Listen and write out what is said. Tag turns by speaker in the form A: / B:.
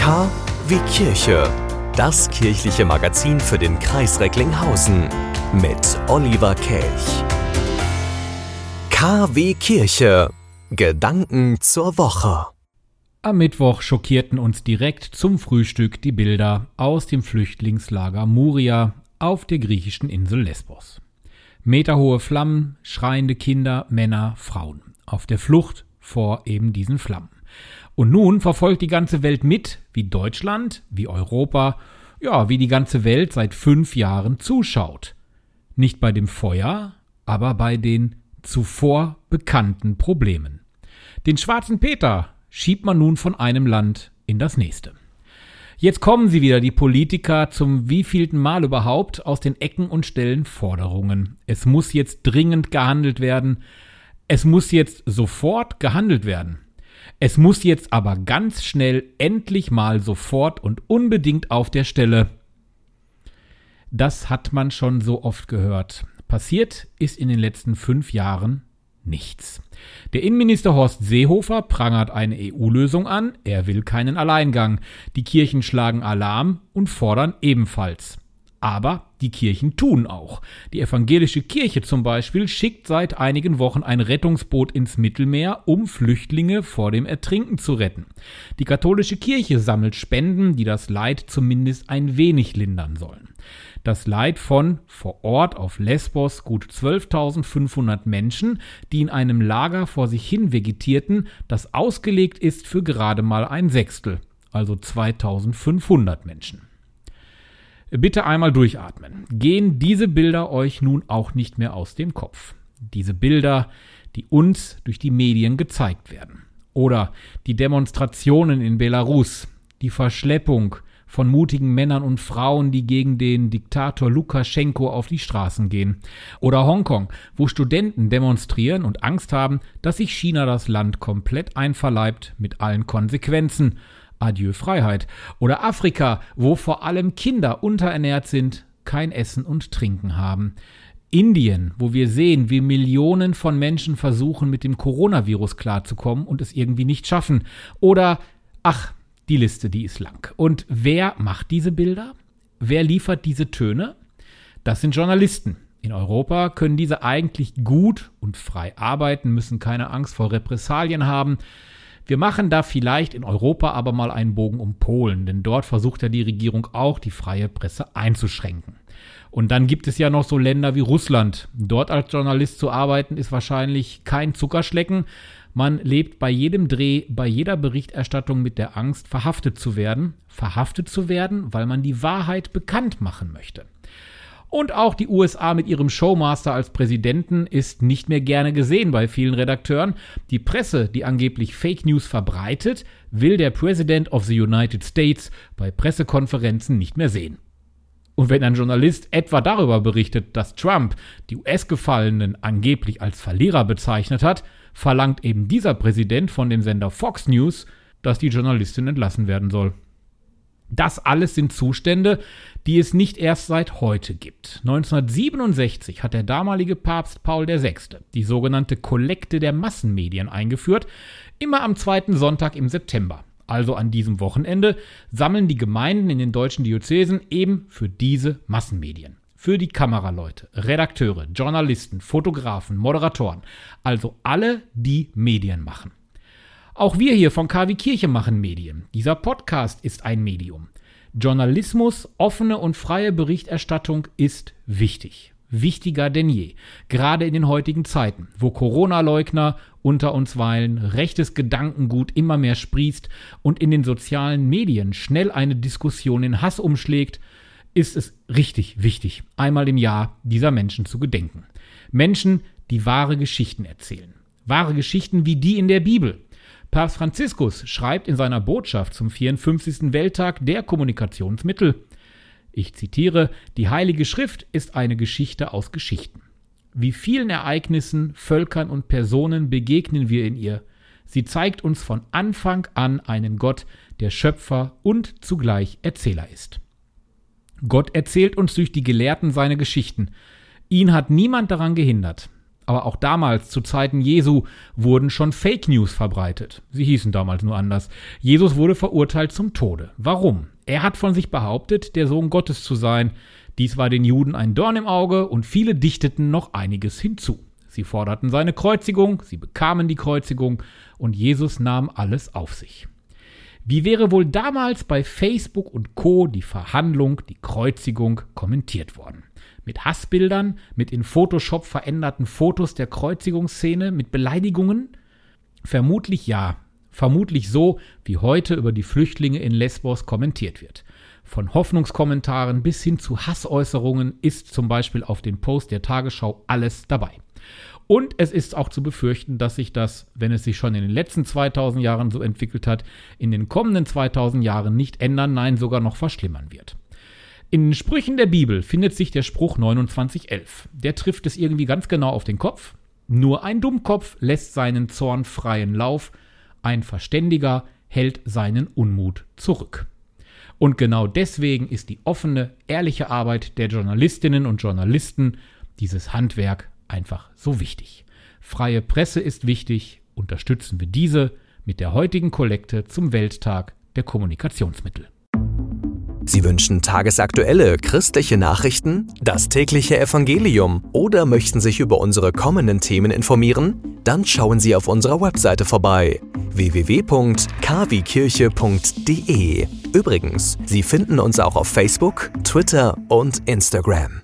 A: K wie Kirche. Das kirchliche Magazin für den Kreis Recklinghausen mit Oliver Kelch. KW Kirche. Gedanken zur Woche.
B: Am Mittwoch schockierten uns direkt zum Frühstück die Bilder aus dem Flüchtlingslager Muria auf der griechischen Insel Lesbos. Meterhohe Flammen, schreiende Kinder, Männer, Frauen auf der Flucht vor eben diesen Flammen. Und nun verfolgt die ganze Welt mit, wie Deutschland, wie Europa, ja, wie die ganze Welt seit fünf Jahren zuschaut. Nicht bei dem Feuer, aber bei den zuvor bekannten Problemen. Den schwarzen Peter schiebt man nun von einem Land in das nächste. Jetzt kommen sie wieder, die Politiker, zum wievielten Mal überhaupt aus den Ecken und Stellen Forderungen. Es muss jetzt dringend gehandelt werden. Es muss jetzt sofort gehandelt werden. Es muss jetzt aber ganz schnell endlich mal sofort und unbedingt auf der Stelle. Das hat man schon so oft gehört. Passiert ist in den letzten fünf Jahren nichts. Der Innenminister Horst Seehofer prangert eine EU-Lösung an, er will keinen Alleingang. Die Kirchen schlagen Alarm und fordern ebenfalls. Aber die Kirchen tun auch. Die evangelische Kirche zum Beispiel schickt seit einigen Wochen ein Rettungsboot ins Mittelmeer, um Flüchtlinge vor dem Ertrinken zu retten. Die katholische Kirche sammelt Spenden, die das Leid zumindest ein wenig lindern sollen das Leid von vor Ort auf Lesbos gut 12.500 Menschen, die in einem Lager vor sich hin vegetierten, das ausgelegt ist für gerade mal ein Sechstel, also 2.500 Menschen. Bitte einmal durchatmen. Gehen diese Bilder euch nun auch nicht mehr aus dem Kopf? Diese Bilder, die uns durch die Medien gezeigt werden. Oder die Demonstrationen in Belarus, die Verschleppung, von mutigen Männern und Frauen, die gegen den Diktator Lukaschenko auf die Straßen gehen. Oder Hongkong, wo Studenten demonstrieren und Angst haben, dass sich China das Land komplett einverleibt mit allen Konsequenzen. Adieu Freiheit. Oder Afrika, wo vor allem Kinder unterernährt sind, kein Essen und Trinken haben. Indien, wo wir sehen, wie Millionen von Menschen versuchen, mit dem Coronavirus klarzukommen und es irgendwie nicht schaffen. Oder, ach, die Liste, die ist lang. Und wer macht diese Bilder? Wer liefert diese Töne? Das sind Journalisten. In Europa können diese eigentlich gut und frei arbeiten, müssen keine Angst vor Repressalien haben. Wir machen da vielleicht in Europa aber mal einen Bogen um Polen, denn dort versucht ja die Regierung auch, die freie Presse einzuschränken. Und dann gibt es ja noch so Länder wie Russland. Dort als Journalist zu arbeiten ist wahrscheinlich kein Zuckerschlecken. Man lebt bei jedem Dreh, bei jeder Berichterstattung mit der Angst, verhaftet zu werden. Verhaftet zu werden, weil man die Wahrheit bekannt machen möchte. Und auch die USA mit ihrem Showmaster als Präsidenten ist nicht mehr gerne gesehen bei vielen Redakteuren. Die Presse, die angeblich Fake News verbreitet, will der President of the United States bei Pressekonferenzen nicht mehr sehen. Und wenn ein Journalist etwa darüber berichtet, dass Trump die US-Gefallenen angeblich als Verlierer bezeichnet hat, verlangt eben dieser Präsident von dem Sender Fox News, dass die Journalistin entlassen werden soll. Das alles sind Zustände, die es nicht erst seit heute gibt. 1967 hat der damalige Papst Paul VI. die sogenannte Kollekte der Massenmedien eingeführt. Immer am zweiten Sonntag im September, also an diesem Wochenende, sammeln die Gemeinden in den deutschen Diözesen eben für diese Massenmedien für die Kameraleute, Redakteure, Journalisten, Fotografen, Moderatoren, also alle, die Medien machen. Auch wir hier von KW Kirche machen Medien. Dieser Podcast ist ein Medium. Journalismus, offene und freie Berichterstattung ist wichtig. Wichtiger denn je. Gerade in den heutigen Zeiten, wo Corona-Leugner unter uns weilen, rechtes Gedankengut immer mehr sprießt und in den sozialen Medien schnell eine Diskussion in Hass umschlägt, ist es richtig wichtig, einmal im Jahr dieser Menschen zu gedenken. Menschen, die wahre Geschichten erzählen. Wahre Geschichten wie die in der Bibel. Papst Franziskus schreibt in seiner Botschaft zum 54. Welttag der Kommunikationsmittel, ich zitiere, die Heilige Schrift ist eine Geschichte aus Geschichten. Wie vielen Ereignissen, Völkern und Personen begegnen wir in ihr. Sie zeigt uns von Anfang an einen Gott, der Schöpfer und zugleich Erzähler ist. Gott erzählt uns durch die Gelehrten seine Geschichten. Ihn hat niemand daran gehindert. Aber auch damals, zu Zeiten Jesu, wurden schon Fake News verbreitet. Sie hießen damals nur anders. Jesus wurde verurteilt zum Tode. Warum? Er hat von sich behauptet, der Sohn Gottes zu sein. Dies war den Juden ein Dorn im Auge und viele dichteten noch einiges hinzu. Sie forderten seine Kreuzigung, sie bekamen die Kreuzigung und Jesus nahm alles auf sich. Wie wäre wohl damals bei Facebook und Co die Verhandlung, die Kreuzigung kommentiert worden? Mit Hassbildern, mit in Photoshop veränderten Fotos der Kreuzigungsszene, mit Beleidigungen? Vermutlich ja. Vermutlich so, wie heute über die Flüchtlinge in Lesbos kommentiert wird. Von Hoffnungskommentaren bis hin zu Hassäußerungen ist zum Beispiel auf dem Post der Tagesschau alles dabei. Und es ist auch zu befürchten, dass sich das, wenn es sich schon in den letzten 2000 Jahren so entwickelt hat, in den kommenden 2000 Jahren nicht ändern, nein, sogar noch verschlimmern wird. In den Sprüchen der Bibel findet sich der Spruch 2911. Der trifft es irgendwie ganz genau auf den Kopf. Nur ein Dummkopf lässt seinen Zorn freien Lauf, ein Verständiger hält seinen Unmut zurück. Und genau deswegen ist die offene, ehrliche Arbeit der Journalistinnen und Journalisten, dieses Handwerk, einfach so wichtig. Freie Presse ist wichtig, unterstützen wir diese mit der heutigen Kollekte zum Welttag der Kommunikationsmittel.
A: Sie wünschen tagesaktuelle christliche Nachrichten, das tägliche Evangelium oder möchten sich über unsere kommenden Themen informieren? Dann schauen Sie auf unserer Webseite vorbei www.kwkirche.de. Übrigens, Sie finden uns auch auf Facebook, Twitter und Instagram.